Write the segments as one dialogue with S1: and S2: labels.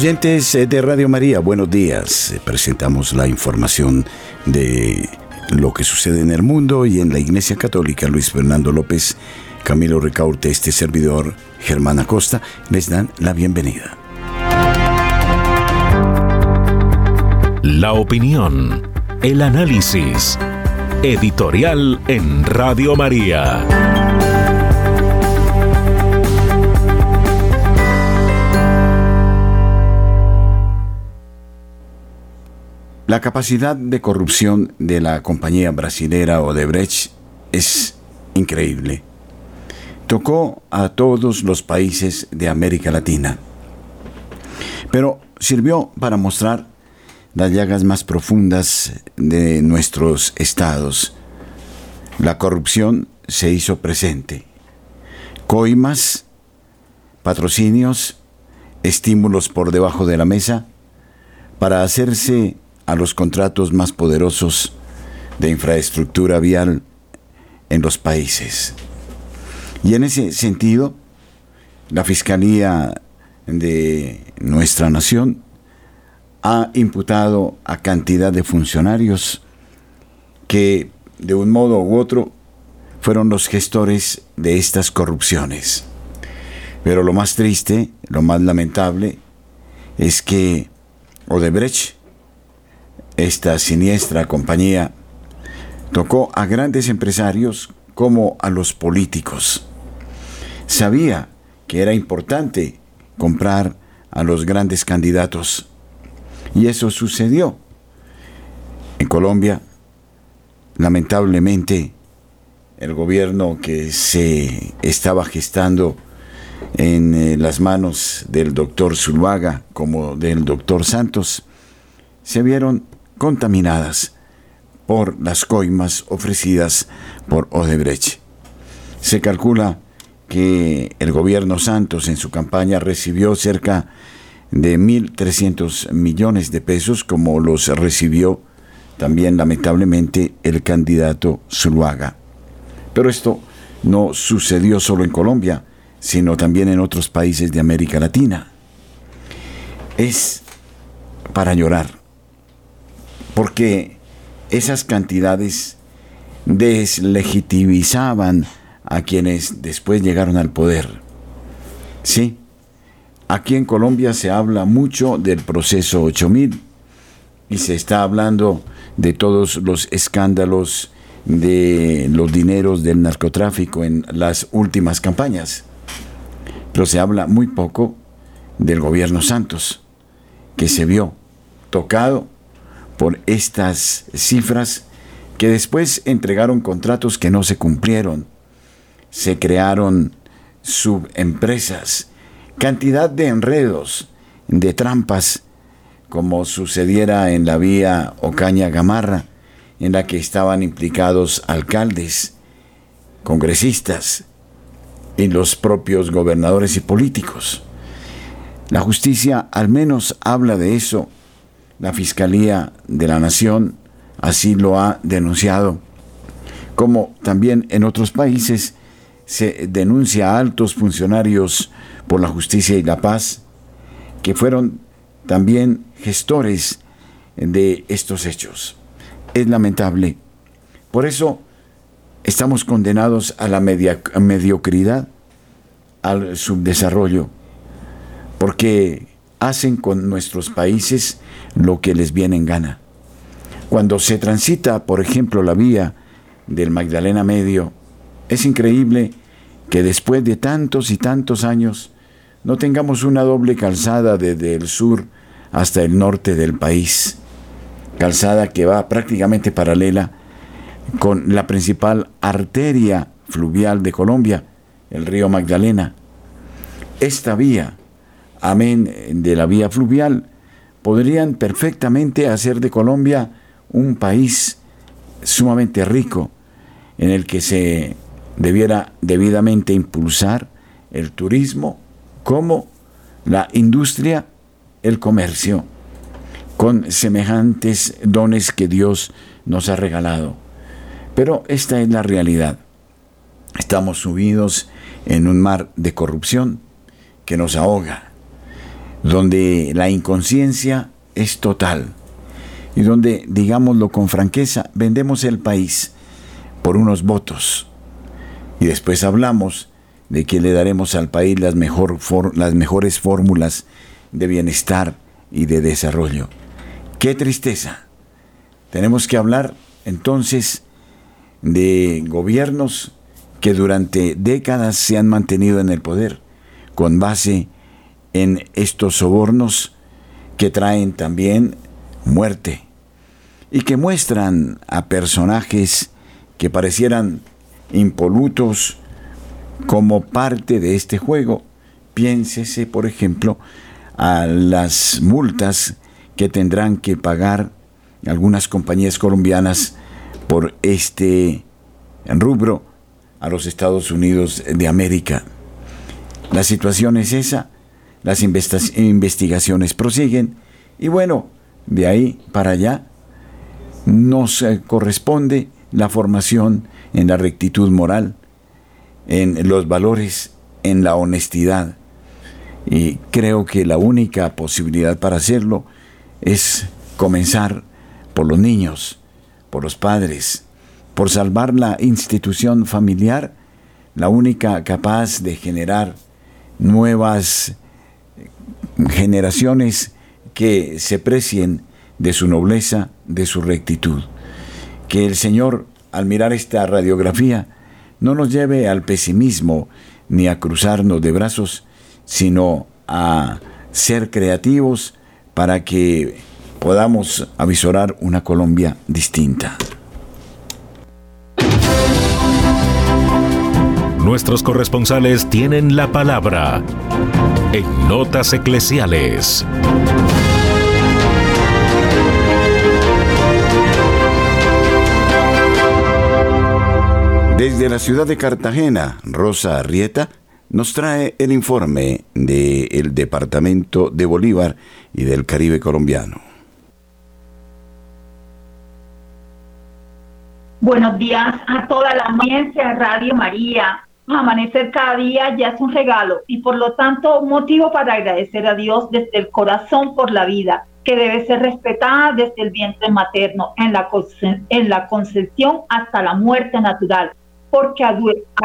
S1: Oyentes de Radio María, buenos días. Presentamos la información de lo que sucede en el mundo y en la Iglesia Católica. Luis Fernando López, Camilo Recaurte, este servidor, Germán Acosta, les dan la bienvenida.
S2: La opinión, el análisis, editorial en Radio María.
S1: La capacidad de corrupción de la compañía brasilera Odebrecht es increíble. Tocó a todos los países de América Latina, pero sirvió para mostrar las llagas más profundas de nuestros estados. La corrupción se hizo presente. Coimas, patrocinios, estímulos por debajo de la mesa para hacerse a los contratos más poderosos de infraestructura vial en los países. Y en ese sentido, la Fiscalía de nuestra nación ha imputado a cantidad de funcionarios que de un modo u otro fueron los gestores de estas corrupciones. Pero lo más triste, lo más lamentable, es que Odebrecht esta siniestra compañía tocó a grandes empresarios como a los políticos. Sabía que era importante comprar a los grandes candidatos y eso sucedió. En Colombia, lamentablemente, el gobierno que se estaba gestando en eh, las manos del doctor Zuluaga como del doctor Santos, se vieron contaminadas por las coimas ofrecidas por Odebrecht. Se calcula que el gobierno Santos en su campaña recibió cerca de 1.300 millones de pesos, como los recibió también lamentablemente el candidato Zuluaga. Pero esto no sucedió solo en Colombia, sino también en otros países de América Latina. Es para llorar porque esas cantidades deslegitimizaban a quienes después llegaron al poder. Sí, aquí en Colombia se habla mucho del proceso 8000 y se está hablando de todos los escándalos de los dineros del narcotráfico en las últimas campañas. Pero se habla muy poco del gobierno Santos, que se vio tocado por estas cifras que después entregaron contratos que no se cumplieron. Se crearon subempresas, cantidad de enredos, de trampas, como sucediera en la vía Ocaña Gamarra, en la que estaban implicados alcaldes, congresistas y los propios gobernadores y políticos. La justicia al menos habla de eso la Fiscalía de la Nación así lo ha denunciado, como también en otros países se denuncia a altos funcionarios por la justicia y la paz que fueron también gestores de estos hechos. Es lamentable. Por eso estamos condenados a la mediocridad, al subdesarrollo, porque hacen con nuestros países lo que les viene en gana. Cuando se transita, por ejemplo, la vía del Magdalena Medio, es increíble que después de tantos y tantos años no tengamos una doble calzada desde el sur hasta el norte del país, calzada que va prácticamente paralela con la principal arteria fluvial de Colombia, el río Magdalena. Esta vía, amén de la vía fluvial, podrían perfectamente hacer de Colombia un país sumamente rico, en el que se debiera debidamente impulsar el turismo como la industria, el comercio, con semejantes dones que Dios nos ha regalado. Pero esta es la realidad. Estamos subidos en un mar de corrupción que nos ahoga, donde la inconsciencia es total y donde, digámoslo con franqueza, vendemos el país por unos votos y después hablamos de que le daremos al país las, mejor las mejores fórmulas de bienestar y de desarrollo. ¡Qué tristeza! Tenemos que hablar entonces de gobiernos que durante décadas se han mantenido en el poder con base en estos sobornos que traen también muerte y que muestran a personajes que parecieran impolutos como parte de este juego. Piénsese, por ejemplo, a las multas que tendrán que pagar algunas compañías colombianas por este rubro a los Estados Unidos de América. La situación es esa, las investigaciones prosiguen y bueno, de ahí para allá nos eh, corresponde la formación en la rectitud moral, en los valores, en la honestidad. Y creo que la única posibilidad para hacerlo es comenzar por los niños, por los padres, por salvar la institución familiar, la única capaz de generar nuevas generaciones que se precien de su nobleza, de su rectitud. Que el Señor, al mirar esta radiografía, no nos lleve al pesimismo ni a cruzarnos de brazos, sino a ser creativos para que podamos avisorar una Colombia distinta.
S2: Nuestros corresponsales tienen la palabra en Notas Eclesiales.
S1: Desde la ciudad de Cartagena, Rosa Arrieta nos trae el informe del Departamento de Bolívar y del Caribe colombiano.
S3: Buenos días a toda la audiencia Radio María. Amanecer cada día ya es un regalo. Y por lo tanto motivo para agradecer a Dios desde el corazón por la vida, que debe ser respetada desde el vientre materno, en la, en la concepción hasta la muerte natural. Porque a,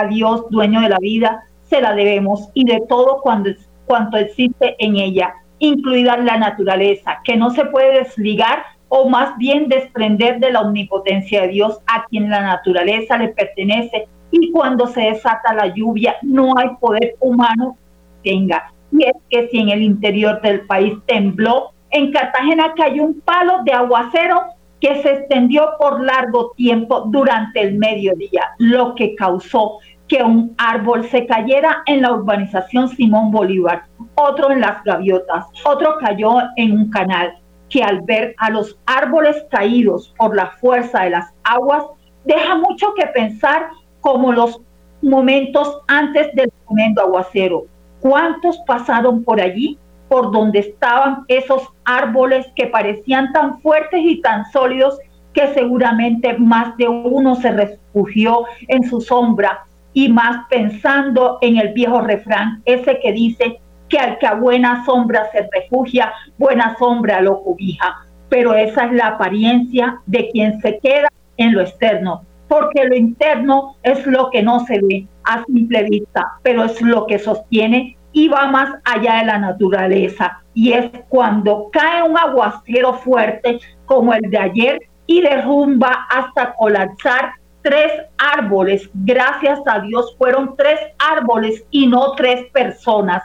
S3: Dios, dueño de la vida, se la debemos y de todo cuando, cuanto existe en ella, incluida la naturaleza, que no se puede desligar o más bien desprender de la omnipotencia de Dios a quien la naturaleza le pertenece y cuando se desata la lluvia no hay poder humano que tenga. Y es que si en el interior del país tembló, en Cartagena cayó un palo de aguacero que se extendió por largo tiempo durante el mediodía, lo que causó que un árbol se cayera en la urbanización Simón Bolívar, otro en las gaviotas, otro cayó en un canal, que al ver a los árboles caídos por la fuerza de las aguas, deja mucho que pensar como los momentos antes del tremendo aguacero. ¿Cuántos pasaron por allí por donde estaban esos árboles que parecían tan fuertes y tan sólidos que seguramente más de uno se refugió en su sombra y más pensando en el viejo refrán, ese que dice que al que a buena sombra se refugia, buena sombra lo cobija. Pero esa es la apariencia de quien se queda en lo externo. Porque lo interno es lo que no se ve a simple vista, pero es lo que sostiene y va más allá de la naturaleza. Y es cuando cae un aguacero fuerte como el de ayer y derrumba hasta colapsar tres árboles. Gracias a Dios fueron tres árboles y no tres personas,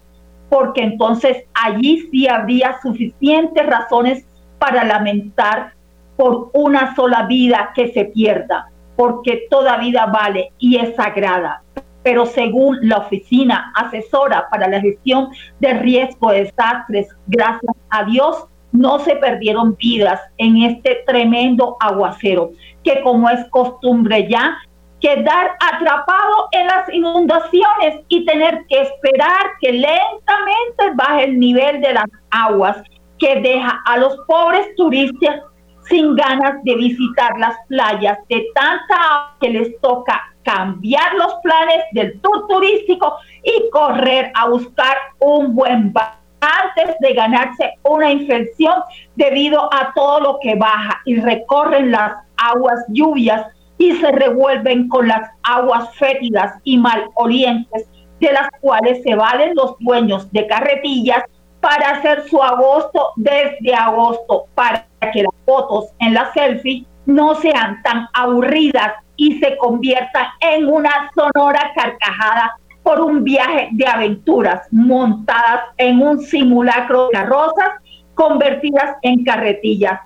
S3: porque entonces allí sí habría suficientes razones para lamentar por una sola vida que se pierda, porque toda vida vale y es sagrada. Pero según la Oficina Asesora para la Gestión de Riesgo de Desastres, gracias a Dios, no se perdieron vidas en este tremendo aguacero, que como es costumbre ya, quedar atrapado en las inundaciones y tener que esperar que lentamente baje el nivel de las aguas, que deja a los pobres turistas sin ganas de visitar las playas de tanta que les toca cambiar los planes del tour turístico y correr a buscar un buen bar antes de ganarse una infección debido a todo lo que baja y recorren las aguas lluvias y se revuelven con las aguas fétidas y malolientes de las cuales se valen los dueños de carretillas para hacer su agosto desde agosto para que las fotos en la selfie no sean tan aburridas y se conviertan en una sonora carcajada por un viaje de aventuras montadas en un simulacro de carrozas convertidas en carretillas,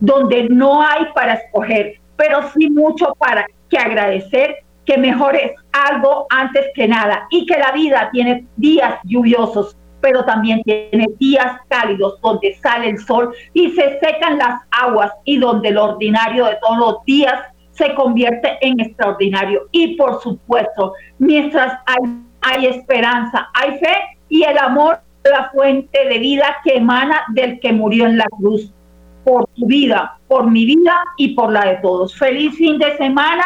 S3: donde no hay para escoger, pero sí mucho para que agradecer que mejores algo antes que nada y que la vida tiene días lluviosos, pero también tiene días cálidos donde sale el sol y se secan las aguas y donde lo ordinario de todos los días se convierte en extraordinario. Y por supuesto, mientras hay, hay esperanza, hay fe y el amor, la fuente de vida que emana del que murió en la cruz. Por tu vida, por mi vida y por la de todos. Feliz fin de semana.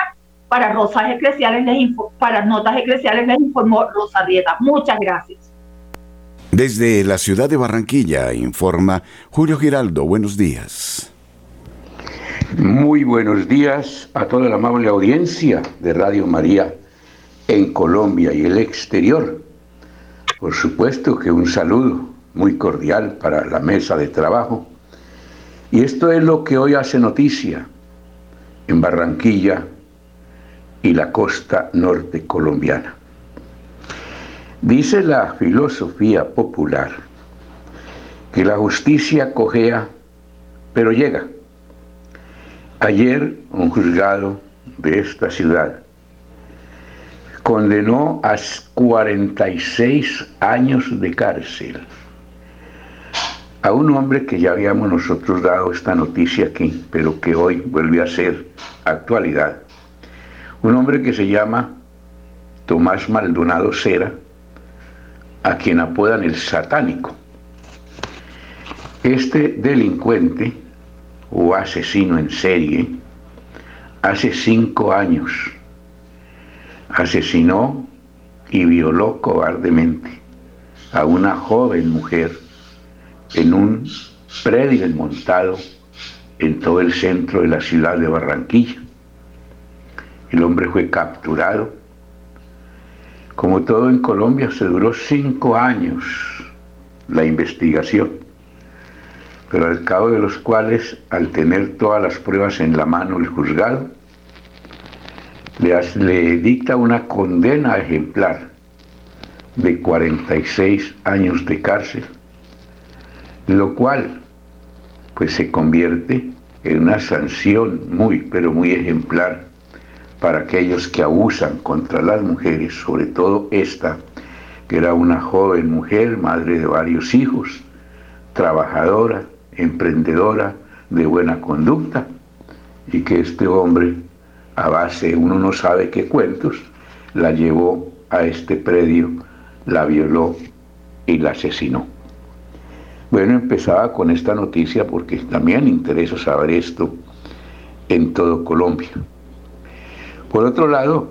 S3: Para Rosas Eclesiales les para Notas Eclesiales les informó Rosa Rieta. Muchas gracias.
S1: Desde la ciudad de Barranquilla informa Julio Giraldo. Buenos días.
S4: Muy buenos días a toda la amable audiencia de Radio María en Colombia y el exterior. Por supuesto que un saludo muy cordial para la mesa de trabajo. Y esto es lo que hoy hace noticia en Barranquilla y la costa norte colombiana. Dice la filosofía popular que la justicia cojea, pero llega Ayer un juzgado de esta ciudad condenó a 46 años de cárcel a un hombre que ya habíamos nosotros dado esta noticia aquí, pero que hoy vuelve a ser actualidad. Un hombre que se llama Tomás Maldonado Cera, a quien apodan el satánico. Este delincuente o asesino en serie, hace cinco años asesinó y violó cobardemente a una joven mujer en un predio montado en todo el centro de la ciudad de Barranquilla. El hombre fue capturado. Como todo en Colombia, se duró cinco años la investigación pero al cabo de los cuales, al tener todas las pruebas en la mano el juzgado, le, dicta una condena ejemplar de 46 años de cárcel, lo cual pues se convierte en una sanción muy, pero muy ejemplar para aquellos que abusan contra las mujeres, sobre todo esta, que era una joven mujer, madre de varios hijos, trabajadora, emprendedora, de buena conducta, y que este hombre, a base, uno no sabe qué cuentos, la llevó a este predio, la violó y la asesinó. Bueno, empezaba con esta noticia porque también interesa saber esto en todo Colombia. Por otro lado,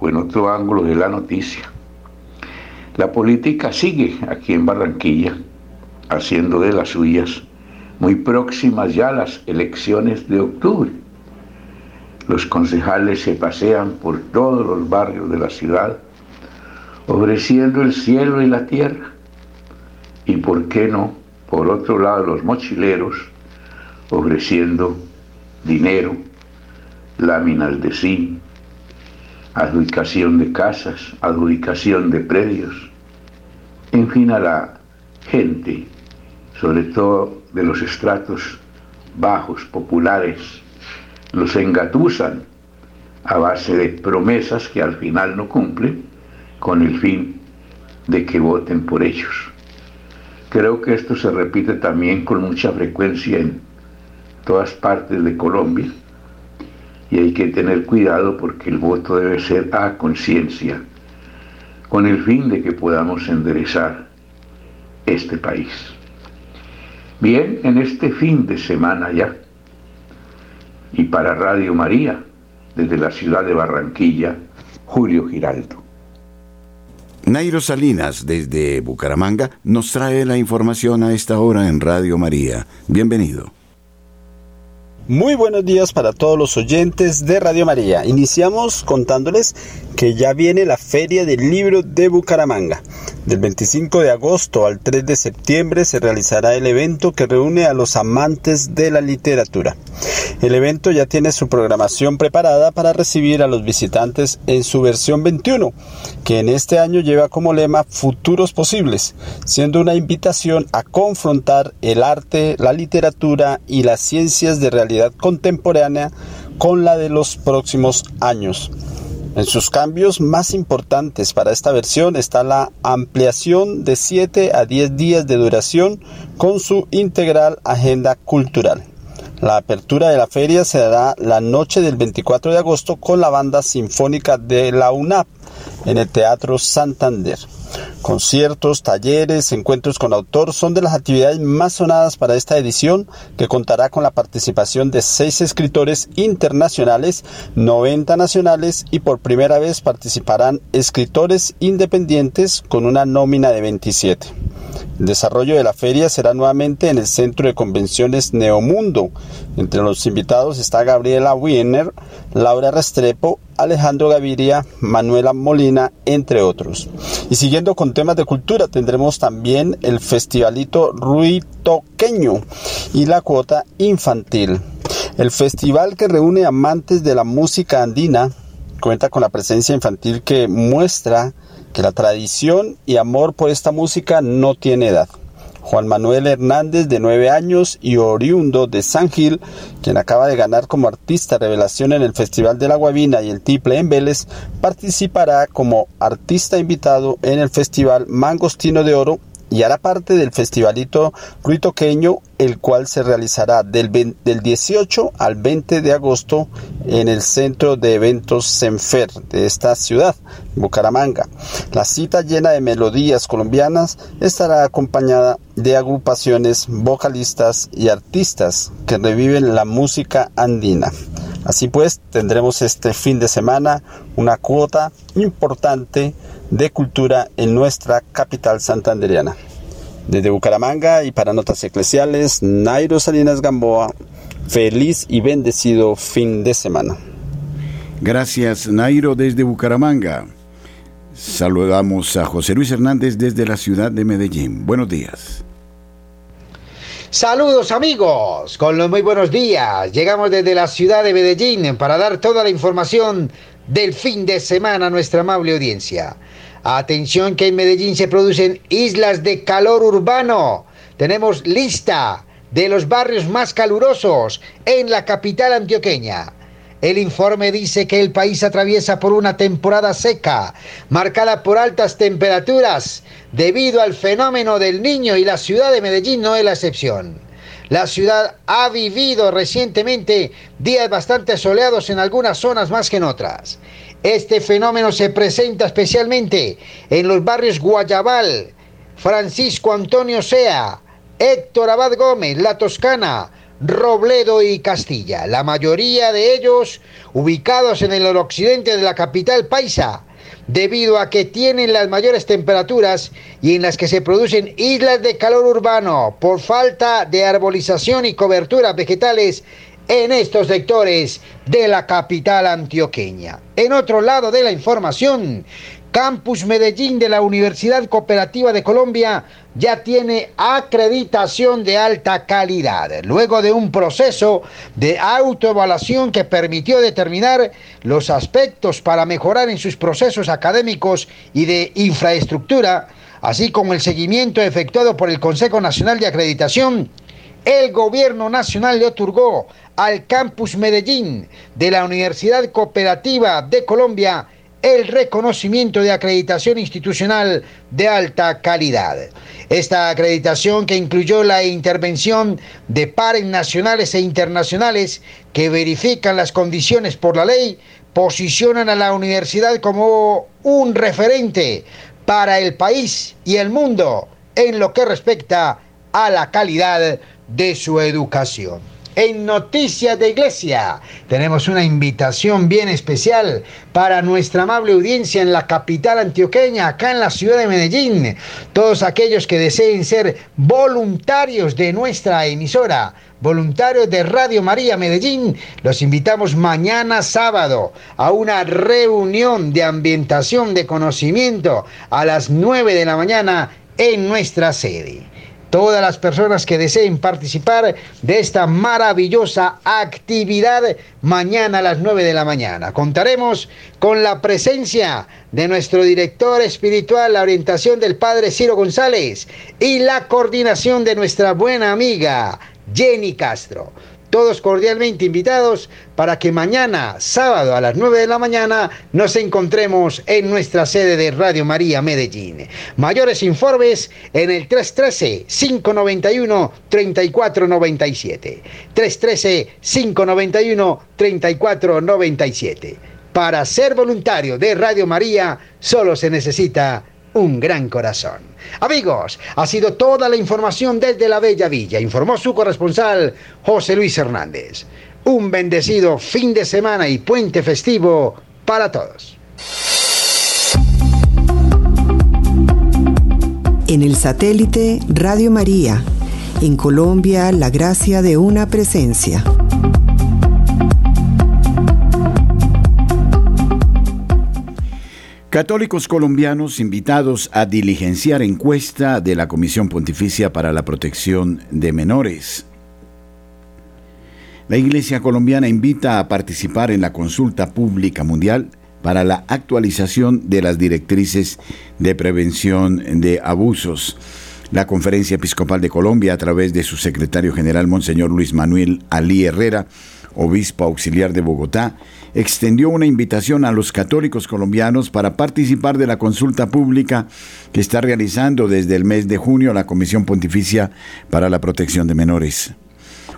S4: o en otro ángulo de la noticia, la política sigue aquí en Barranquilla haciendo de las suyas muy próximas ya las elecciones de octubre. los concejales se pasean por todos los barrios de la ciudad ofreciendo el cielo y la tierra. Y por qué no, por otro lado, los mochileros ofreciendo dinero, láminas de zinc, adjudicación de casas, adjudicación de predios, en fin, a la gente, sobre todo de los estratos bajos, populares, los engatusan a base de promesas que al final no cumplen con el fin de que voten por ellos. Creo que esto se repite también con mucha frecuencia en todas partes de Colombia y hay que tener cuidado porque el voto debe ser a conciencia, con el fin de que podamos enderezar este país. Bien, en este fin de semana ya, y para Radio María, desde la ciudad de Barranquilla, Julio Giraldo.
S1: Nairo Salinas, desde Bucaramanga, nos trae la información a esta hora en Radio María. Bienvenido.
S5: Muy buenos días para todos los oyentes de Radio María. Iniciamos contándoles que ya viene la Feria del Libro de Bucaramanga. Del 25 de agosto al 3 de septiembre se realizará el evento que reúne a los amantes de la literatura. El evento ya tiene su programación preparada para recibir a los visitantes en su versión 21, que en este año lleva como lema Futuros Posibles, siendo una invitación a confrontar el arte, la literatura y las ciencias de realidad contemporánea con la de los próximos años. En sus cambios más importantes para esta versión está la ampliación de 7 a 10 días de duración con su integral agenda cultural. La apertura de la feria se dará la noche del 24 de agosto con la banda sinfónica de la UNAP en el Teatro Santander. Conciertos, talleres, encuentros con autor son de las actividades más sonadas para esta edición que contará con la participación de seis escritores internacionales, 90 nacionales y por primera vez participarán escritores independientes con una nómina de 27. El desarrollo de la feria será nuevamente en el Centro de Convenciones Neomundo. Entre los invitados está Gabriela Wiener, Laura Restrepo, Alejandro Gaviria, Manuela Molina, entre otros. Y siguiendo con temas de cultura, tendremos también el Festivalito Ruitoqueño y la cuota infantil. El festival que reúne amantes de la música andina cuenta con la presencia infantil que muestra que la tradición y amor por esta música no tiene edad. Juan Manuel Hernández, de 9 años y oriundo de San Gil, quien acaba de ganar como artista revelación en el Festival de la Guavina y el Tiple en Vélez, participará como artista invitado en el Festival Mangostino de Oro y hará parte del festivalito ruitoqueño, el cual se realizará del, del 18 al 20 de agosto en el centro de eventos Senfer de esta ciudad, Bucaramanga. La cita llena de melodías colombianas estará acompañada de agrupaciones vocalistas y artistas que reviven la música andina. Así pues, tendremos este fin de semana una cuota importante de cultura en nuestra capital santanderiana. Desde Bucaramanga y para Notas Eclesiales, Nairo Salinas Gamboa, feliz y bendecido fin de semana.
S1: Gracias, Nairo, desde Bucaramanga. Saludamos a José Luis Hernández desde la ciudad de Medellín. Buenos días.
S6: Saludos amigos, con los muy buenos días. Llegamos desde la ciudad de Medellín para dar toda la información del fin de semana a nuestra amable audiencia. Atención que en Medellín se producen islas de calor urbano. Tenemos lista de los barrios más calurosos en la capital antioqueña. El informe dice que el país atraviesa por una temporada seca, marcada por altas temperaturas, debido al fenómeno del niño y la ciudad de Medellín no es la excepción. La ciudad ha vivido recientemente días bastante soleados en algunas zonas más que en otras. Este fenómeno se presenta especialmente en los barrios Guayabal, Francisco Antonio Sea, Héctor Abad Gómez, La Toscana, Robledo y Castilla. La mayoría de ellos ubicados en el occidente de la capital paisa, debido a que tienen las mayores temperaturas y en las que se producen islas de calor urbano por falta de arbolización y coberturas vegetales en estos sectores de la capital antioqueña. En otro lado de la información, Campus Medellín de la Universidad Cooperativa de Colombia ya tiene acreditación de alta calidad, luego de un proceso de autoevaluación que permitió determinar los aspectos para mejorar en sus procesos académicos y de infraestructura, así como el seguimiento efectuado por el Consejo Nacional de Acreditación, el Gobierno Nacional le otorgó al Campus Medellín de la Universidad Cooperativa de Colombia el reconocimiento de acreditación institucional de alta calidad. Esta acreditación que incluyó la intervención de pares nacionales e internacionales que verifican las condiciones por la ley, posicionan a la universidad como un referente para el país y el mundo en lo que respecta a la calidad de su educación en Noticias de Iglesia. Tenemos una invitación bien especial para nuestra amable audiencia en la capital antioqueña, acá en la ciudad de Medellín. Todos aquellos que deseen ser voluntarios de nuestra emisora, voluntarios de Radio María Medellín, los invitamos mañana sábado a una reunión de ambientación de conocimiento a las 9 de la mañana en nuestra sede todas las personas que deseen participar de esta maravillosa actividad mañana a las 9 de la mañana. Contaremos con la presencia de nuestro director espiritual, la orientación del Padre Ciro González y la coordinación de nuestra buena amiga Jenny Castro todos cordialmente invitados para que mañana, sábado a las 9 de la mañana, nos encontremos en nuestra sede de Radio María Medellín. Mayores informes en el 313-591-3497. 313-591-3497. Para ser voluntario de Radio María, solo se necesita un gran corazón. Amigos, ha sido toda la información desde la Bella Villa, informó su corresponsal José Luis Hernández. Un bendecido fin de semana y puente festivo para todos.
S7: En el satélite Radio María, en Colombia, la gracia de una presencia.
S1: Católicos colombianos invitados a diligenciar encuesta de la Comisión Pontificia para la Protección de Menores. La Iglesia colombiana invita a participar en la consulta pública mundial para la actualización de las directrices de prevención de abusos. La Conferencia Episcopal de Colombia, a través de su secretario general, Monseñor Luis Manuel Alí Herrera, obispo auxiliar de Bogotá, extendió una invitación a los católicos colombianos para participar de la consulta pública que está realizando desde el mes de junio la Comisión Pontificia para la Protección de Menores.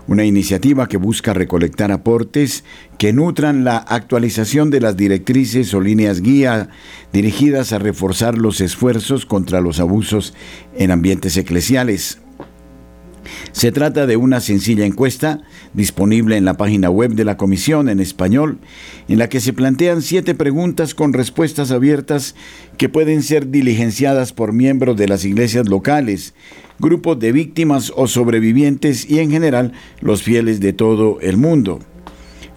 S1: Una iniciativa que busca recolectar aportes que nutran la actualización de las directrices o líneas guía dirigidas a reforzar los esfuerzos contra los abusos en ambientes eclesiales. Se trata de una sencilla encuesta disponible en la página web de la Comisión en español, en la que se plantean siete preguntas con respuestas abiertas que pueden ser diligenciadas por miembros de las iglesias locales, grupos de víctimas o sobrevivientes y en general los fieles de todo el mundo.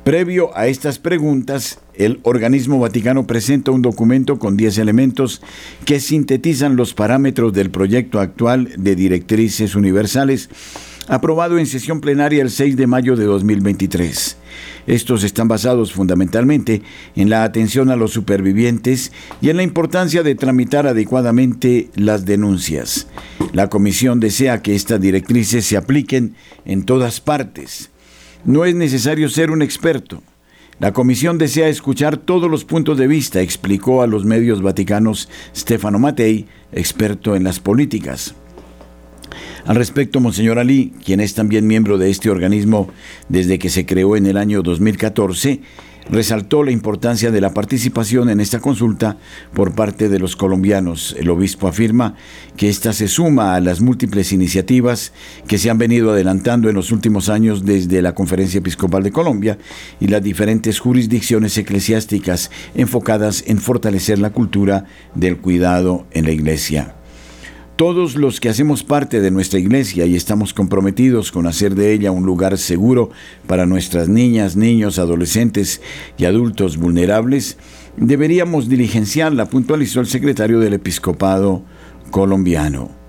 S1: Previo a estas preguntas, el organismo vaticano presenta un documento con 10 elementos que sintetizan los parámetros del proyecto actual de directrices universales aprobado en sesión plenaria el 6 de mayo de 2023. Estos están basados fundamentalmente en la atención a los supervivientes y en la importancia de tramitar adecuadamente las denuncias. La Comisión desea que estas directrices se apliquen en todas partes. No es necesario ser un experto. La comisión desea escuchar todos los puntos de vista, explicó a los medios vaticanos Stefano Mattei, experto en las políticas. Al respecto, Monseñor Ali, quien es también miembro de este organismo desde que se creó en el año 2014, resaltó la importancia de la participación en esta consulta por parte de los colombianos. El obispo afirma que esta se suma a las múltiples iniciativas que se han venido adelantando en los últimos años desde la Conferencia Episcopal de Colombia y las diferentes jurisdicciones eclesiásticas enfocadas en fortalecer la cultura del cuidado en la Iglesia. Todos los que hacemos parte de nuestra iglesia y estamos comprometidos con hacer de ella un lugar seguro para nuestras niñas, niños, adolescentes y adultos vulnerables, deberíamos diligenciarla, puntualizó el secretario del episcopado colombiano.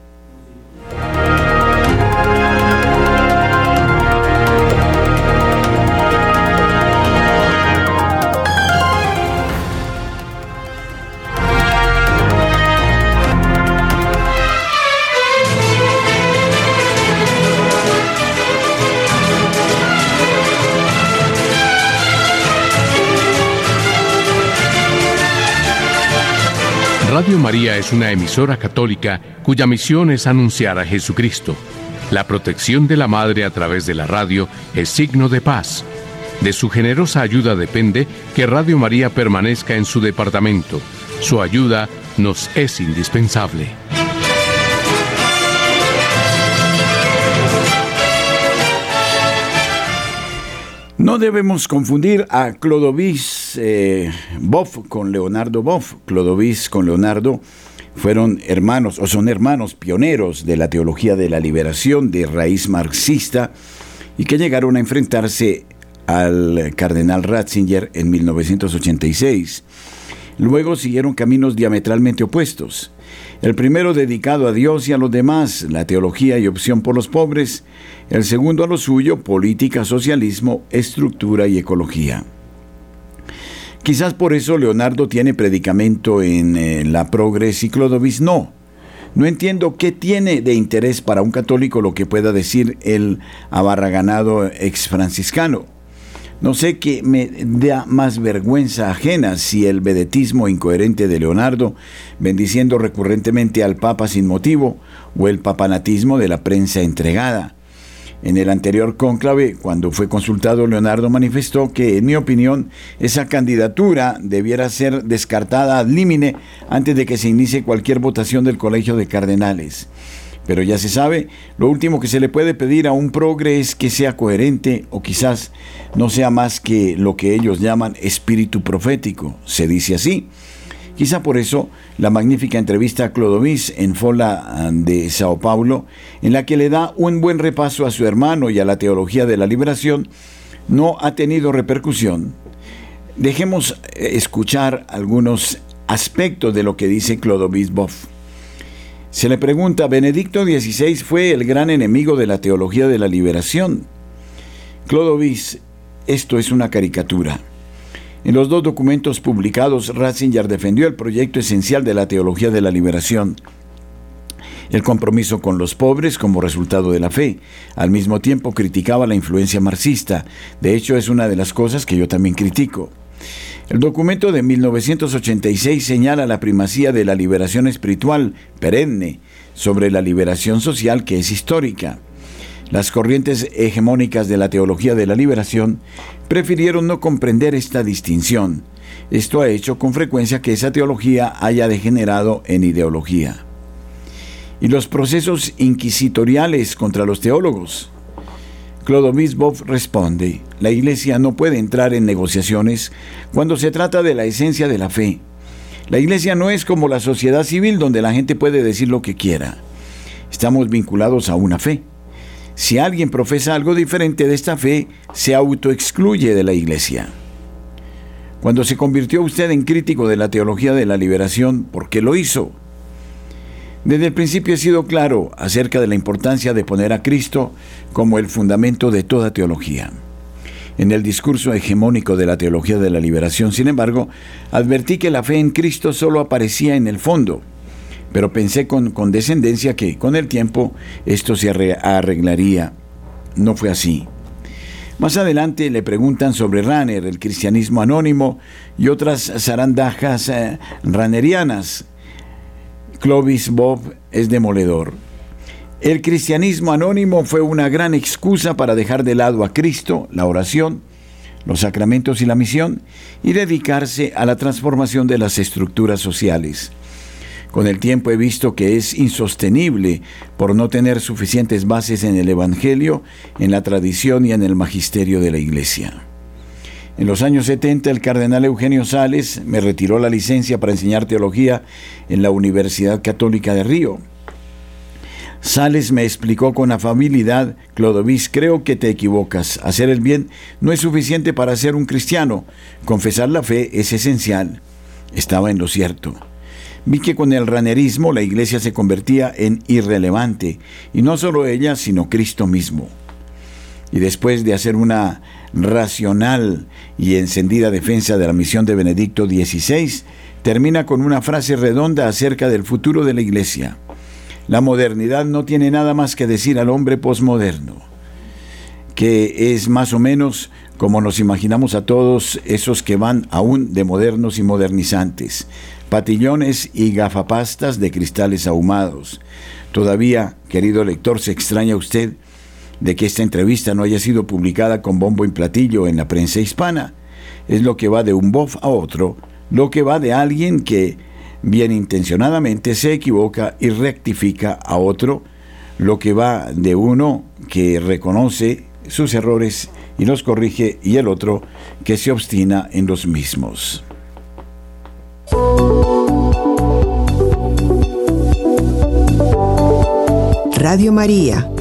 S2: Radio María es una emisora católica cuya misión es anunciar a Jesucristo. La protección de la Madre a través de la radio es signo de paz. De su generosa ayuda depende que Radio María permanezca en su departamento. Su ayuda nos es indispensable.
S1: No debemos confundir a Clodovis eh, Boff con Leonardo Boff. Clodovis con Leonardo fueron hermanos o son hermanos pioneros de la teología de la liberación de raíz marxista y que llegaron a enfrentarse al cardenal Ratzinger en 1986. Luego siguieron caminos diametralmente opuestos. El primero dedicado a Dios y a los demás, la teología y opción por los pobres. El segundo a lo suyo, política, socialismo, estructura y ecología. Quizás por eso Leonardo tiene predicamento en eh, la Progres y Clodovis no. No entiendo qué tiene de interés para un católico lo que pueda decir el abarraganado ex franciscano. No sé qué me da más vergüenza ajena si el vedetismo incoherente de Leonardo, bendiciendo recurrentemente al Papa sin motivo, o el papanatismo de la prensa entregada. En el anterior cónclave, cuando fue consultado, Leonardo manifestó que, en mi opinión, esa candidatura debiera ser descartada ad limine antes de que se inicie cualquier votación del Colegio de Cardenales. Pero ya se sabe, lo último que se le puede pedir a un progre es que sea coherente o quizás no sea más que lo que ellos llaman espíritu profético. Se dice así. Quizá por eso la magnífica entrevista a Clodovis en Fola de Sao Paulo, en la que le da un buen repaso a su hermano y a la teología de la liberación, no ha tenido repercusión. Dejemos eh, escuchar algunos aspectos de lo que dice Clodovis Boff. Se le pregunta, Benedicto XVI fue el gran enemigo de la teología de la liberación. Clodovis, esto es una caricatura. En los dos documentos publicados, Ratzinger defendió el proyecto esencial de la teología de la liberación, el compromiso con los pobres como resultado de la fe. Al mismo tiempo criticaba la influencia marxista. De hecho, es una de las cosas que yo también critico. El documento de 1986 señala la primacía de la liberación espiritual perenne sobre la liberación social que es histórica. Las corrientes hegemónicas de la teología de la liberación prefirieron no comprender esta distinción. Esto ha hecho con frecuencia que esa teología haya degenerado en ideología. Y los procesos inquisitoriales contra los teólogos Clodovis Boff responde, la Iglesia no puede entrar en negociaciones cuando se trata de la esencia de la fe. La Iglesia no es como la sociedad civil donde la gente puede decir lo que quiera. Estamos vinculados a una fe. Si alguien profesa algo diferente de esta fe, se autoexcluye de la Iglesia. Cuando se convirtió usted en crítico de la teología de la liberación, ¿por qué lo hizo? Desde el principio he sido claro acerca de la importancia de poner a Cristo como el fundamento de toda teología. En el discurso hegemónico de la teología de la liberación, sin embargo, advertí que la fe en Cristo solo aparecía en el fondo, pero pensé con condescendencia que con el tiempo esto se arreglaría. No fue así. Más adelante le preguntan sobre Ranner, el cristianismo anónimo y otras zarandajas eh, ranerianas Clovis Bob es demoledor. El cristianismo anónimo fue una gran excusa para dejar de lado a Cristo, la oración, los sacramentos y la misión, y dedicarse a la transformación de las estructuras sociales. Con el tiempo he visto que es insostenible por no tener suficientes bases en el Evangelio, en la tradición y en el magisterio de la Iglesia. En los años 70 el cardenal Eugenio Sales me retiró la licencia para enseñar teología en la Universidad Católica de Río. Sales me explicó con afabilidad, Clodovis, creo que te equivocas. Hacer el bien no es suficiente para ser un cristiano. Confesar la fe es esencial. Estaba en lo cierto. Vi que con el ranerismo la iglesia se convertía en irrelevante, y no solo ella, sino Cristo mismo. Y después de hacer una racional y encendida defensa de la misión de Benedicto XVI, termina con una frase redonda acerca del futuro de la iglesia. La modernidad no tiene nada más que decir al hombre posmoderno, que es más o menos como nos imaginamos a todos esos que van aún de modernos y modernizantes, patillones y gafapastas de cristales ahumados. Todavía, querido lector, se extraña usted de que esta entrevista no haya sido publicada con bombo y platillo en la prensa hispana. Es lo que va de un bof a otro, lo que va de alguien que bien intencionadamente se equivoca y rectifica a otro, lo que va de uno que reconoce sus errores y los corrige y el otro que se obstina en los mismos.
S7: Radio María,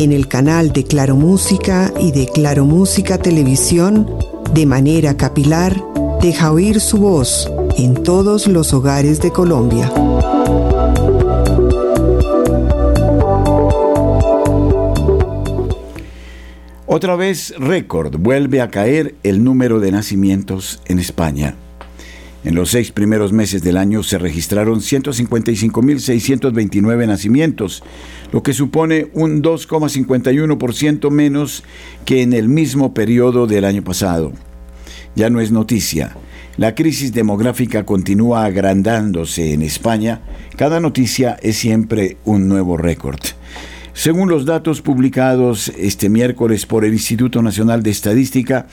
S7: en el canal de Claro Música y de Claro Música Televisión, de manera capilar, deja oír su voz en todos los hogares de Colombia.
S1: Otra vez récord, vuelve a caer el número de nacimientos en España. En los seis primeros meses del año se registraron 155.629 nacimientos, lo que supone un 2,51% menos que en el mismo periodo del año pasado. Ya no es noticia la crisis demográfica continúa agrandándose en España. Cada noticia es siempre un nuevo récord. Según los datos publicados este miércoles por el Instituto Nacional de Estadística,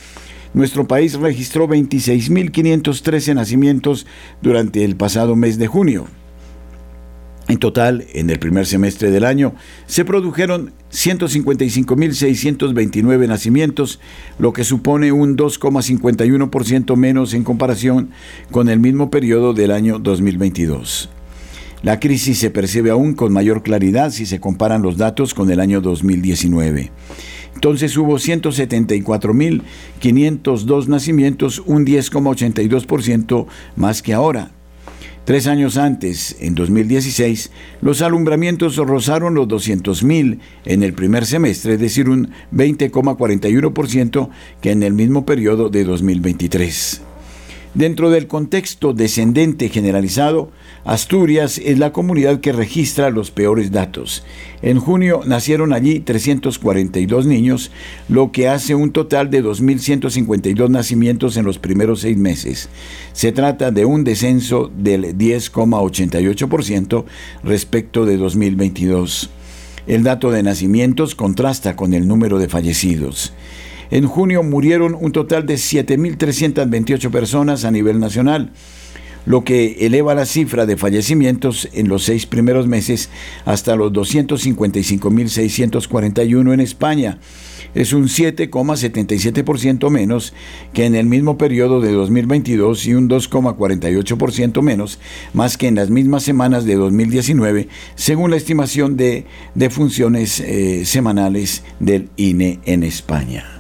S1: nuestro país registró 26.513 nacimientos durante el pasado mes de junio. En total, en el primer semestre del año, se produjeron 155.629 nacimientos, lo que supone un 2,51% menos en comparación con el mismo periodo del año 2022. La crisis se percibe aún con mayor claridad si se comparan los datos con el año 2019. Entonces hubo 174.502 nacimientos, un 10,82% más que ahora. Tres años antes, en 2016, los alumbramientos rozaron los 200.000 en el primer semestre, es decir, un 20,41% que en el mismo periodo de 2023. Dentro del contexto descendente generalizado, Asturias es la comunidad que registra los peores datos. En junio nacieron allí 342 niños, lo que hace un total de 2.152 nacimientos en los primeros seis meses. Se trata de un descenso del 10,88% respecto de 2022. El dato de nacimientos contrasta con el número de fallecidos. En junio murieron un total de 7.328 personas a nivel nacional lo que eleva la cifra de fallecimientos en los seis primeros meses hasta los 255.641 en España. Es un 7,77% menos que en el mismo periodo de 2022 y un 2,48% menos más que en las mismas semanas de 2019, según la estimación de defunciones eh, semanales del INE en España.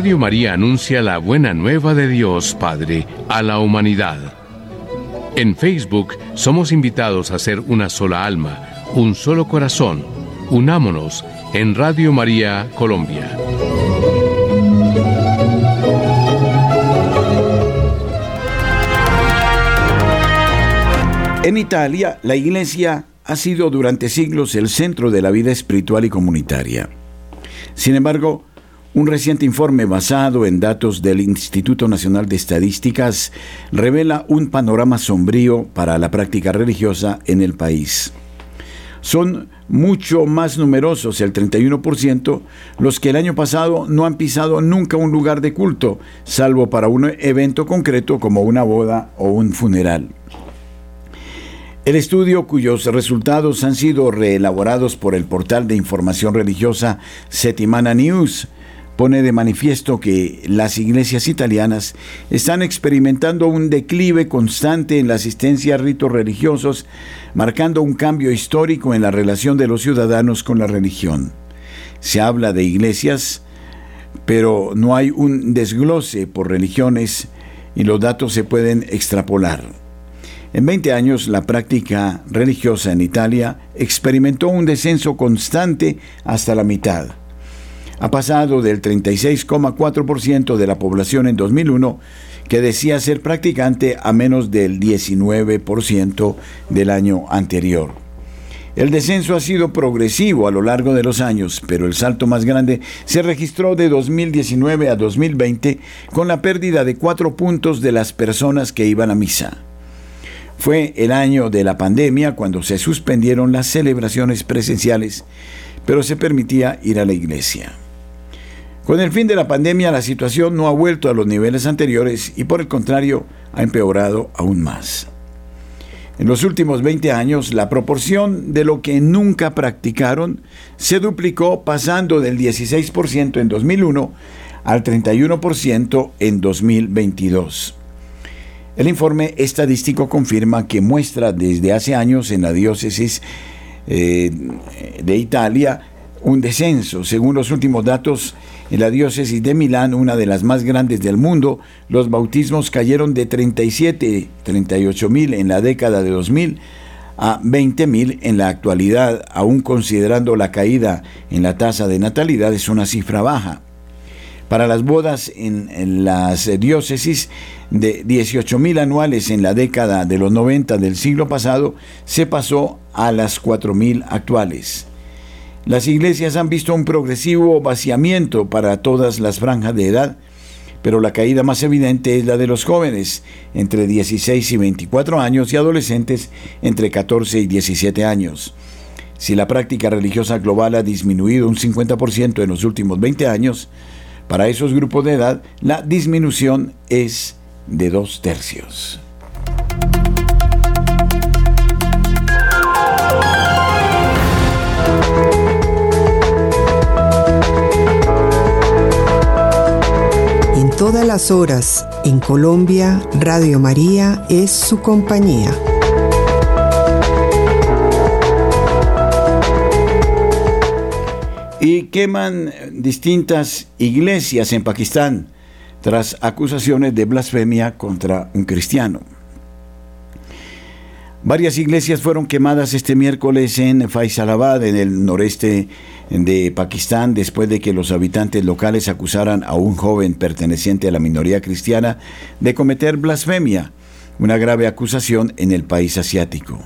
S2: Radio María anuncia la buena nueva de Dios Padre a la humanidad. En Facebook somos invitados a ser una sola alma, un solo corazón. Unámonos en Radio María Colombia.
S1: En Italia, la Iglesia ha sido durante siglos el centro de la vida espiritual y comunitaria. Sin embargo, un reciente informe basado en datos del Instituto Nacional de Estadísticas revela un panorama sombrío para la práctica religiosa en el país. Son mucho más numerosos, el 31%, los que el año pasado no han pisado nunca un lugar de culto, salvo para un evento concreto como una boda o un funeral. El estudio, cuyos resultados han sido reelaborados por el portal de información religiosa Setimana News, pone de manifiesto que las iglesias italianas están experimentando un declive constante en la asistencia a ritos religiosos, marcando un cambio histórico en la relación de los ciudadanos con la religión. Se habla de iglesias, pero no hay un desglose por religiones y los datos se pueden extrapolar. En 20 años, la práctica religiosa en Italia experimentó un descenso constante hasta la mitad ha pasado del 36,4% de la población en 2001 que decía ser practicante a menos del 19% del año anterior. El descenso ha sido progresivo a lo largo de los años, pero el salto más grande se registró de 2019 a 2020 con la pérdida de cuatro puntos de las personas que iban a misa. Fue el año de la pandemia cuando se suspendieron las celebraciones presenciales, pero se permitía ir a la iglesia. Con el fin de la pandemia la situación no ha vuelto a los niveles anteriores y por el contrario ha empeorado aún más. En los últimos 20 años la proporción de lo que nunca practicaron se duplicó pasando del 16% en 2001 al 31% en 2022. El informe estadístico confirma que muestra desde hace años en la diócesis eh, de Italia un descenso. Según los últimos datos, en la diócesis de Milán, una de las más grandes del mundo, los bautismos cayeron de 37, 38 mil en la década de 2000 a 20 mil en la actualidad, aún considerando la caída en la tasa de natalidad, es una cifra baja. Para las bodas en, las diócesis de 18 mil anuales en la década de los 90 del siglo pasado, se pasó a las 4 mil actuales. Las iglesias han visto un progresivo vaciamiento para todas las franjas de edad, pero la caída más evidente es la de los jóvenes, entre 16 y 24 años, y adolescentes entre 14 y 17 años. Si la práctica religiosa global ha disminuido un 50% en los últimos 20 años, para esos grupos de edad la disminución es de dos tercios.
S7: Todas las horas en Colombia, Radio María es su compañía.
S1: Y queman distintas iglesias en Pakistán tras acusaciones de blasfemia contra un cristiano. Varias iglesias fueron quemadas este miércoles en Faisalabad, en el noreste de Pakistán, después de que los habitantes locales acusaran a un joven perteneciente a la minoría cristiana de cometer blasfemia, una grave acusación en el país asiático.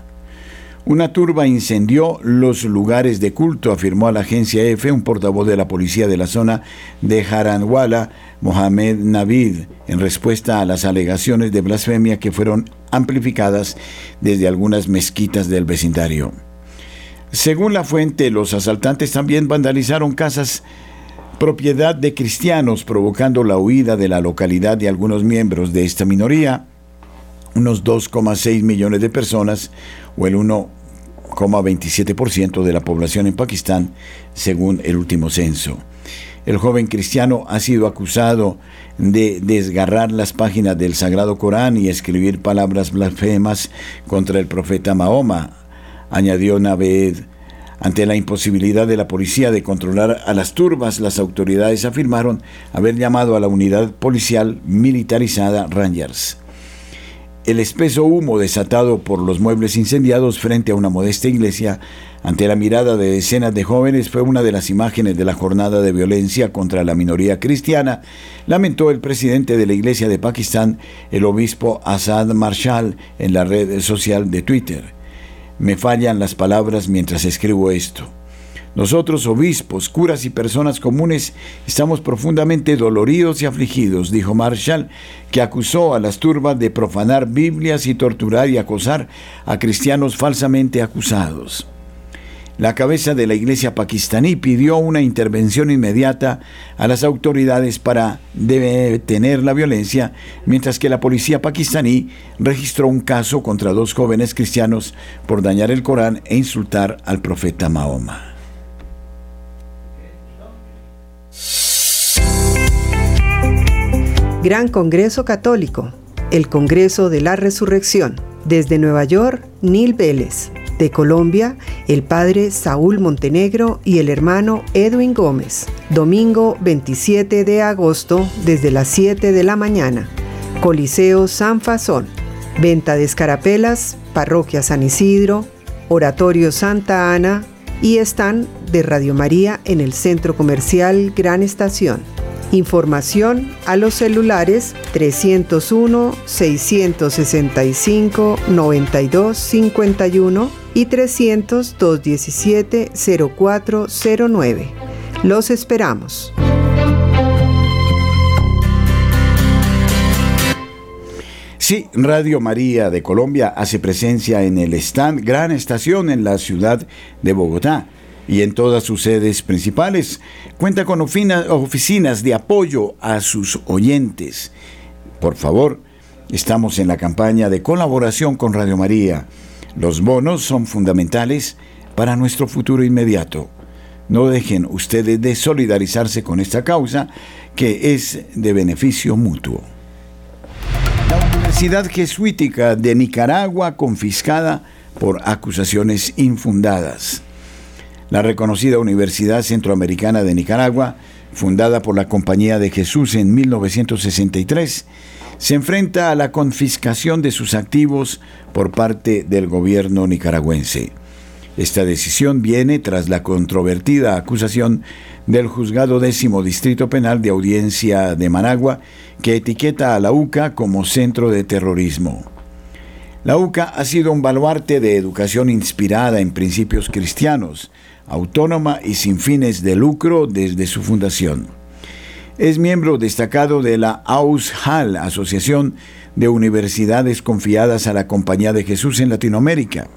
S1: Una turba incendió los lugares de culto, afirmó a la agencia EFE un portavoz de la policía de la zona de Haranwala, Mohamed Navid, en respuesta a las alegaciones de blasfemia que fueron amplificadas desde algunas mezquitas del vecindario. Según la fuente, los asaltantes también vandalizaron casas propiedad de cristianos, provocando la huida de la localidad de algunos miembros de esta minoría, unos 2,6 millones de personas, o el 1,27% de la población en Pakistán, según el último censo. El joven cristiano ha sido acusado de desgarrar las páginas del Sagrado Corán y escribir palabras blasfemas contra el profeta Mahoma, añadió Naved. Ante la imposibilidad de la policía de controlar a las turbas, las autoridades afirmaron haber llamado a la unidad policial militarizada Rangers. El espeso humo desatado por los muebles incendiados frente a una modesta iglesia ante la mirada de decenas de jóvenes fue una de las imágenes de la jornada de violencia contra la minoría cristiana, lamentó el presidente de la Iglesia de Pakistán, el obispo Asad Marshall, en la red social de Twitter. Me fallan las palabras mientras escribo esto. Nosotros, obispos, curas y personas comunes, estamos profundamente doloridos y afligidos, dijo Marshall, que acusó a las turbas de profanar Biblias y torturar y acosar a cristianos falsamente acusados. La cabeza de la iglesia pakistaní pidió una intervención inmediata a las autoridades para detener la violencia, mientras que la policía pakistaní registró un caso contra dos jóvenes cristianos por dañar el Corán e insultar al profeta Mahoma.
S7: Gran Congreso Católico, el Congreso de la Resurrección. Desde Nueva York, Neil Vélez. De Colombia, el padre Saúl Montenegro y el hermano Edwin Gómez. Domingo 27 de agosto, desde las 7 de la mañana. Coliseo San Fasón. Venta de escarapelas, Parroquia San Isidro, Oratorio Santa Ana y están de Radio María en el Centro Comercial Gran Estación. Información a los celulares 301-665-9251 y 300-217-0409. Los esperamos.
S1: Sí, Radio María de Colombia hace presencia en el stand Gran Estación en la ciudad de Bogotá y en todas sus sedes principales. Cuenta con oficinas de apoyo a sus oyentes. Por favor, estamos en la campaña de colaboración con Radio María. Los bonos son fundamentales para nuestro futuro inmediato. No dejen ustedes de solidarizarse con esta causa que es de beneficio mutuo. La Universidad Jesuítica de Nicaragua confiscada por acusaciones infundadas. La reconocida Universidad Centroamericana de Nicaragua, fundada por la Compañía de Jesús en 1963, se enfrenta a la confiscación de sus activos por parte del gobierno nicaragüense. Esta decisión viene tras la controvertida acusación del Juzgado Décimo Distrito Penal de Audiencia de Managua, que etiqueta a la UCA como centro de terrorismo. La UCA ha sido un baluarte de educación inspirada en principios cristianos, autónoma y sin fines de lucro desde su fundación. Es miembro destacado de la AUSHAL, Asociación de Universidades Confiadas a la Compañía de Jesús en Latinoamérica.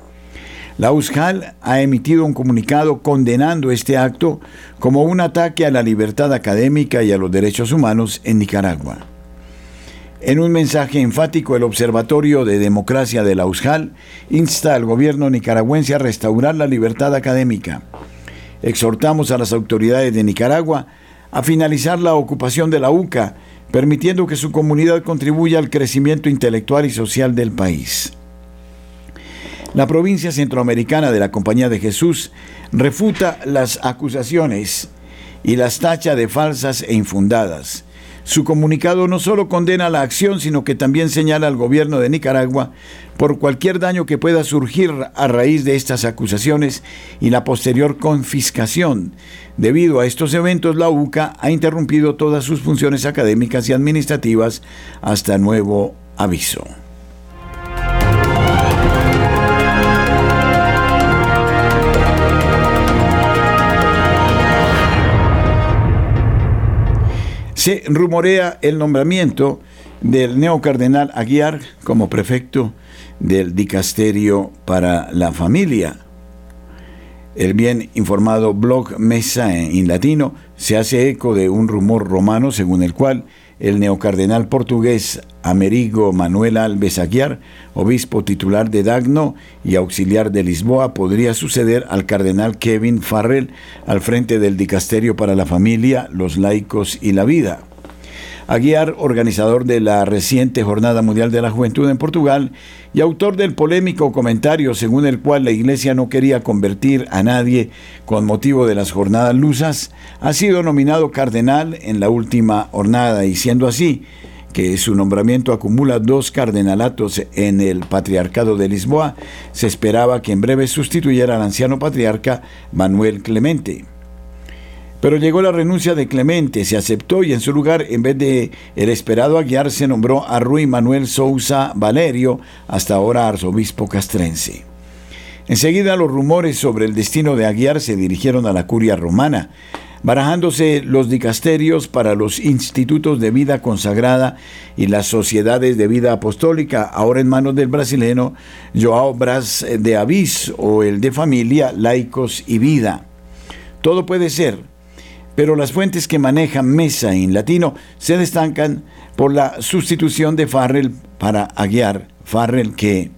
S1: La USJAL ha emitido un comunicado condenando este acto como un ataque a la libertad académica y a los derechos humanos en Nicaragua. En un mensaje enfático, el Observatorio de Democracia de la USJAL insta al gobierno nicaragüense a restaurar la libertad académica. Exhortamos a las autoridades de Nicaragua a finalizar la ocupación de la UCA, permitiendo que su comunidad contribuya al crecimiento intelectual y social del país. La provincia centroamericana de la Compañía de Jesús refuta las acusaciones y las tacha de falsas e infundadas. Su comunicado no solo condena la acción, sino que también señala al gobierno de Nicaragua por cualquier daño que pueda surgir a raíz de estas acusaciones y la posterior confiscación. Debido a estos eventos, la UCA ha interrumpido todas sus funciones académicas y administrativas hasta nuevo aviso. Se rumorea el nombramiento del neocardenal Aguiar como prefecto del dicasterio para la familia. El bien informado blog Mesa en latino se hace eco de un rumor romano según el cual el neocardenal portugués Amerigo Manuel Alves Aguiar, obispo titular de Dagno y auxiliar de Lisboa, podría suceder al cardenal Kevin Farrell al frente del Dicasterio para la Familia, los Laicos y la Vida. Aguiar, organizador de la reciente Jornada Mundial de la Juventud en Portugal y autor del polémico comentario según el cual la Iglesia no quería convertir a nadie con motivo de las jornadas lusas, ha sido nominado cardenal en la última jornada y siendo así, que su nombramiento acumula dos cardenalatos en el Patriarcado de Lisboa, se esperaba que en breve sustituyera al anciano patriarca Manuel Clemente. Pero llegó la renuncia de Clemente, se aceptó y en su lugar, en vez de el esperado Aguiar, se nombró a Rui Manuel Sousa Valerio, hasta ahora arzobispo castrense. Enseguida los rumores sobre el destino de Aguiar se dirigieron a la curia romana, barajándose los dicasterios para los institutos de vida consagrada y las sociedades de vida apostólica, ahora en manos del brasileño Joao Braz de Avis o el de familia, laicos y vida. Todo puede ser, pero las fuentes que manejan Mesa en latino se destacan por la sustitución de Farrell para Aguiar, Farrell que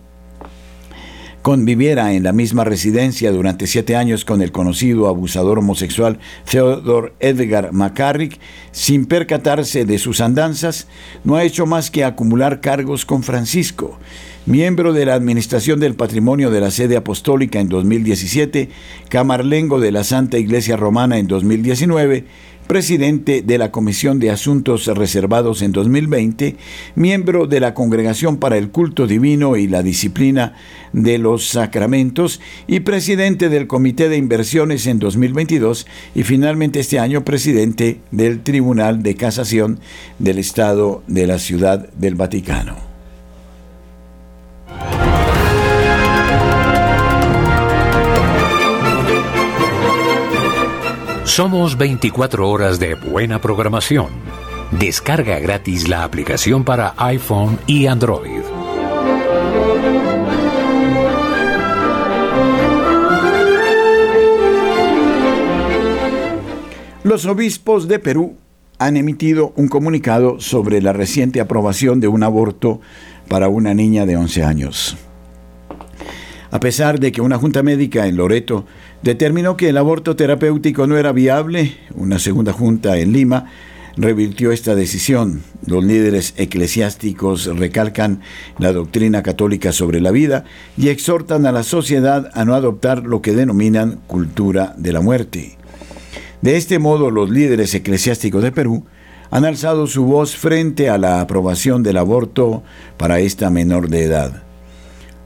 S1: conviviera en la misma residencia durante siete años con el conocido abusador homosexual Theodore Edgar McCarrick, sin percatarse de sus andanzas, no ha hecho más que acumular cargos con Francisco, miembro de la Administración del Patrimonio de la Sede Apostólica en 2017, camarlengo de la Santa Iglesia Romana en 2019, presidente de la Comisión de Asuntos Reservados en 2020, miembro de la Congregación para el Culto Divino y la Disciplina de los Sacramentos y presidente del Comité de Inversiones en 2022 y finalmente este año presidente del Tribunal de Casación del Estado de la Ciudad del Vaticano.
S2: Somos 24 horas de buena programación. Descarga gratis la aplicación para iPhone y Android.
S1: Los obispos de Perú han emitido un comunicado sobre la reciente aprobación de un aborto para una niña de 11 años. A pesar de que una junta médica en Loreto determinó que el aborto terapéutico no era viable, una segunda junta en Lima revirtió esta decisión. Los líderes eclesiásticos recalcan la doctrina católica sobre la vida y exhortan a la sociedad a no adoptar lo que denominan cultura de la muerte. De este modo, los líderes eclesiásticos de Perú han alzado su voz frente a la aprobación del aborto para esta menor de edad.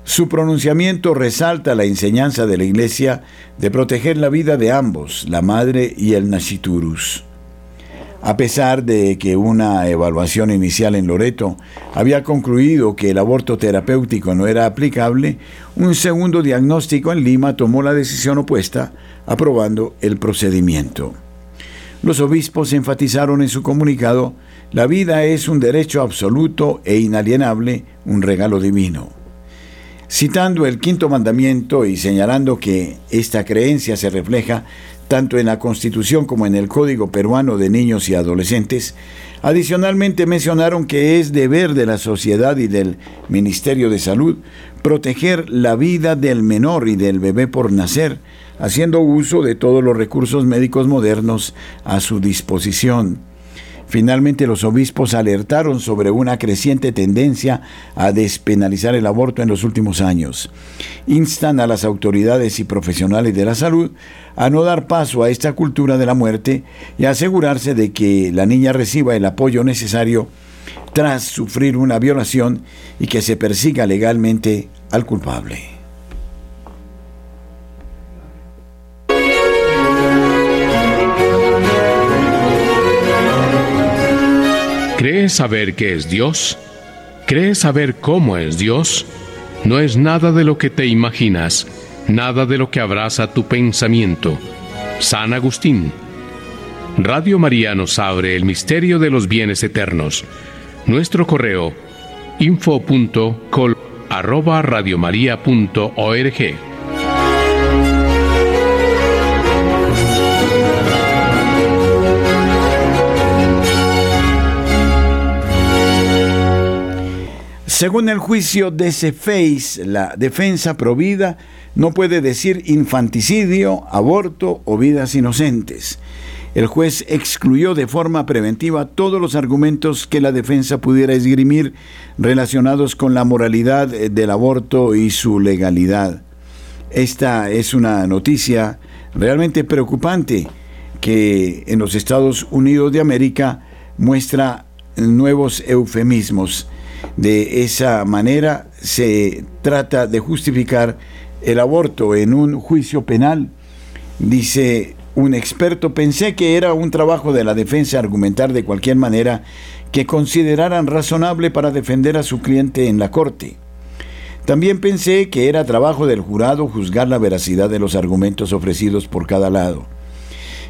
S1: Su pronunciamiento resalta la enseñanza de la Iglesia de proteger la vida de ambos, la madre y el nasciturus. A pesar de que una evaluación inicial en Loreto había concluido que el aborto terapéutico no era aplicable, un segundo diagnóstico en Lima tomó la decisión opuesta, aprobando el procedimiento. Los obispos enfatizaron en su comunicado, la vida es un derecho absoluto e inalienable, un regalo divino citando el quinto mandamiento y señalando que esta creencia se refleja tanto en la Constitución como en el Código Peruano de Niños y Adolescentes, adicionalmente mencionaron que es deber de la sociedad y del Ministerio de Salud proteger la vida del menor y del bebé por nacer, haciendo uso de todos los recursos médicos modernos a su disposición Finalmente, los obispos alertaron sobre una creciente tendencia a despenalizar el aborto en los últimos años. Instan a las autoridades y profesionales de la salud a no dar paso a esta cultura de la muerte y a asegurarse de que la niña reciba el apoyo necesario tras sufrir una violación y que se persiga legalmente al culpable.
S8: ¿Crees saber qué es Dios? ¿Crees saber cómo es Dios? No es nada de lo que te imaginas, nada de lo que abraza tu pensamiento. San Agustín. Radio María nos abre el misterio de los bienes eternos. Nuestro correo info.col
S1: Según el juicio de Cefeis, la defensa provida no puede decir infanticidio, aborto o vidas inocentes. El juez excluyó de forma preventiva todos los argumentos que la defensa pudiera esgrimir relacionados con la moralidad del aborto y su legalidad. Esta es una noticia realmente preocupante que en los Estados Unidos de América muestra nuevos eufemismos. De esa manera se trata de justificar el aborto en un juicio penal. Dice un experto, pensé que era un trabajo de la defensa argumentar de cualquier manera que consideraran razonable para defender a su cliente en la corte. También pensé que era trabajo del jurado juzgar la veracidad de los argumentos ofrecidos por cada lado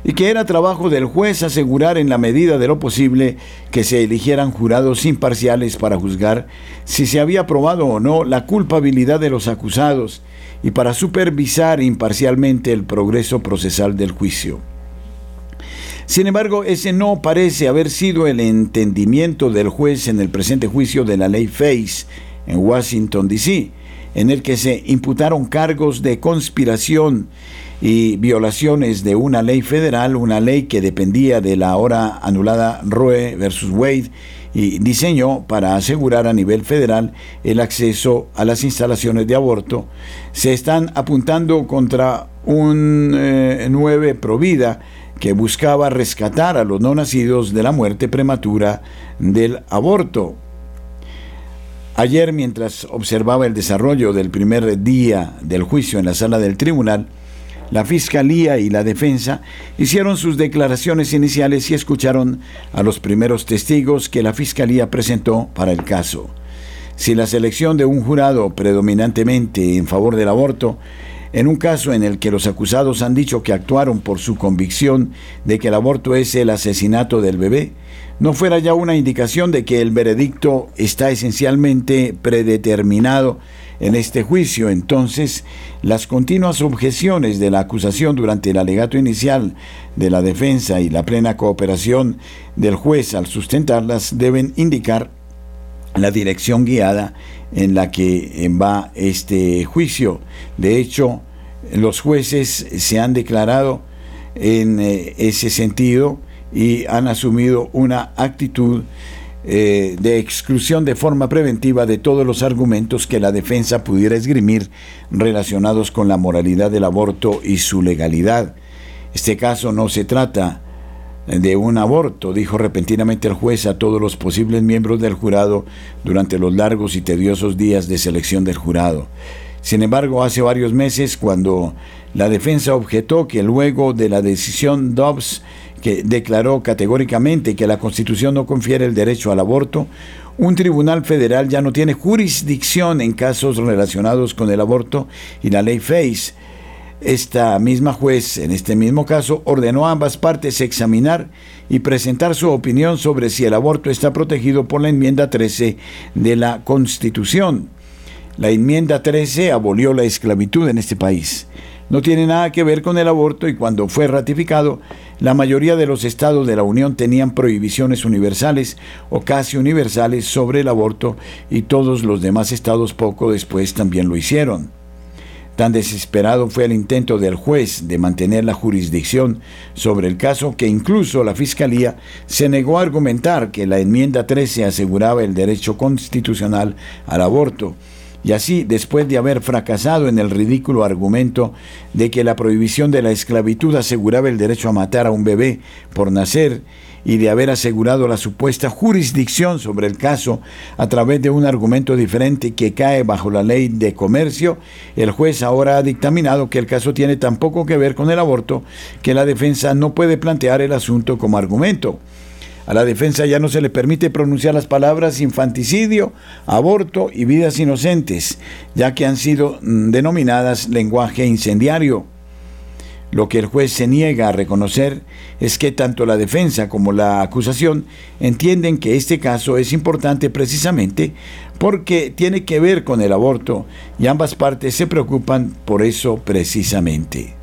S1: y que era trabajo del juez asegurar en la medida de lo posible que se eligieran jurados imparciales para juzgar si se había probado o no la culpabilidad de los acusados y para supervisar imparcialmente el progreso procesal del juicio. Sin embargo, ese no parece haber sido el entendimiento del juez en el presente juicio de la ley Face en Washington, D.C., en el que se imputaron cargos de conspiración y violaciones de una ley federal, una ley que dependía de la ahora anulada Roe versus Wade y diseñó para asegurar a nivel federal el acceso a las instalaciones de aborto, se están apuntando contra un 9 eh, Provida que buscaba rescatar a los no nacidos de la muerte prematura del aborto. Ayer, mientras observaba el desarrollo del primer día del juicio en la sala del tribunal, la Fiscalía y la Defensa hicieron sus declaraciones iniciales y escucharon a los primeros testigos que la Fiscalía presentó para el caso. Si la selección de un jurado predominantemente en favor del aborto, en un caso en el que los acusados han dicho que actuaron por su convicción de que el aborto es el asesinato del bebé, no fuera ya una indicación de que el veredicto está esencialmente predeterminado en este juicio. Entonces, las continuas objeciones de la acusación durante el alegato inicial de la defensa y la plena cooperación del juez al sustentarlas deben indicar la dirección guiada en la que va este juicio. De hecho, los jueces se han declarado en eh, ese sentido y han asumido una actitud eh, de exclusión de forma preventiva de todos los argumentos que la defensa pudiera esgrimir relacionados con la moralidad del aborto y su legalidad. Este caso no se trata de un aborto, dijo repentinamente el juez a todos los posibles miembros del jurado durante los largos y tediosos días de selección del jurado. Sin embargo, hace varios meses, cuando la defensa objetó que luego de la decisión Dobbs que declaró categóricamente que la Constitución no confiere el derecho al aborto, un tribunal federal ya no tiene jurisdicción en casos relacionados con el aborto y la ley FACE. Esta misma juez, en este mismo caso, ordenó a ambas partes examinar y presentar su opinión sobre si el aborto está protegido por la enmienda 13 de la Constitución. La enmienda 13 abolió la esclavitud en este país no tiene nada que ver con el aborto y cuando fue ratificado, la mayoría de los estados de la Unión tenían prohibiciones universales o casi universales sobre el aborto y todos los demás estados poco después también lo hicieron. Tan desesperado fue el intento del juez de mantener la jurisdicción sobre el caso que incluso la Fiscalía se negó a argumentar que la enmienda 13 aseguraba el derecho constitucional al aborto y así, después de haber fracasado en el ridículo argumento de que la prohibición de la esclavitud aseguraba el derecho a matar a un bebé por nacer, y de haber asegurado la supuesta jurisdicción sobre el caso a través de un argumento diferente que cae bajo la ley de comercio, el juez ahora ha dictaminado que el caso tiene tan poco que ver con el aborto que la defensa no puede plantear el asunto como argumento. A la defensa ya no se le permite pronunciar las palabras infanticidio, aborto y vidas inocentes, ya que han sido mm, denominadas lenguaje incendiario. Lo que el juez se niega a reconocer es que tanto la defensa como la acusación entienden que este caso es importante precisamente porque tiene que ver con el aborto y ambas partes se preocupan por eso precisamente.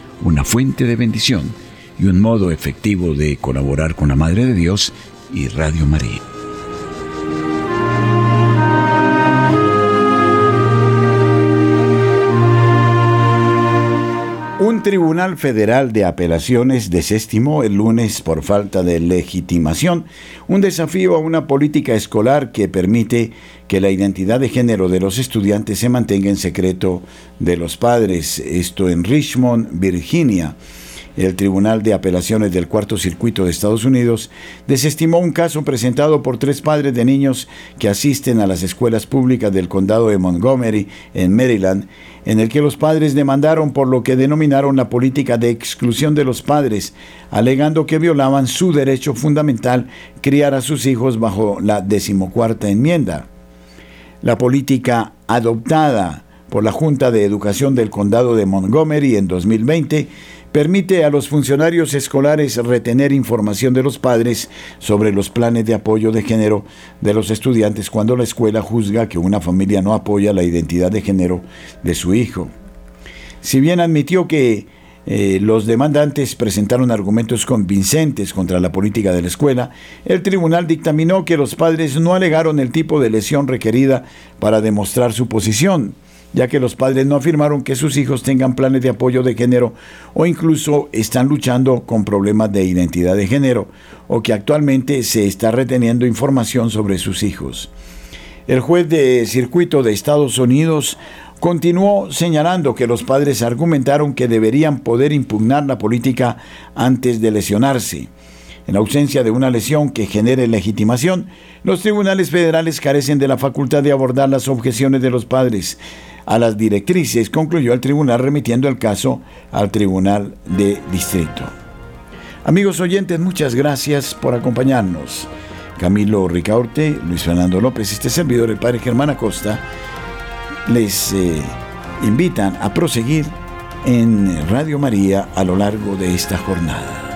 S9: una fuente de bendición y un modo efectivo de colaborar con la Madre de Dios y Radio María.
S1: Un tribunal federal de apelaciones desestimó el lunes por falta de legitimación un desafío a una política escolar que permite que la identidad de género de los estudiantes se mantenga en secreto de los padres, esto en Richmond, Virginia. el Tribunal de Apelaciones del Cuarto Circuito de Estados Unidos desestimó un caso presentado por tres padres de niños que asisten a las escuelas públicas del condado de Montgomery, en Maryland, en el que los padres demandaron por lo que denominaron la política de exclusión de los padres, alegando que violaban su derecho fundamental criar a sus hijos bajo la decimocuarta enmienda. La política adoptada por la Junta de Educación del Condado de Montgomery en 2020 permite a los funcionarios escolares retener información de los padres sobre los planes de apoyo de género de los estudiantes cuando la escuela juzga que una familia no apoya la identidad de género de su hijo. Si bien admitió que eh, los demandantes presentaron argumentos convincentes contra la política de la escuela, el tribunal dictaminó que los padres no alegaron el tipo de lesión requerida para demostrar su posición ya que los padres no afirmaron que sus hijos tengan planes de apoyo de género o incluso están luchando con problemas de identidad de género o que actualmente se está reteniendo información sobre sus hijos. El juez de circuito de Estados Unidos continuó señalando que los padres argumentaron que deberían poder impugnar la política antes de lesionarse. En ausencia de una lesión que genere legitimación, los tribunales federales carecen de la facultad de abordar las objeciones de los padres a las directrices, concluyó el tribunal remitiendo el caso al tribunal de distrito. Amigos oyentes, muchas gracias por acompañarnos. Camilo Ricaurte, Luis Fernando López, este servidor, el padre Germán Acosta, les eh, invitan a proseguir en Radio María a lo largo de esta jornada.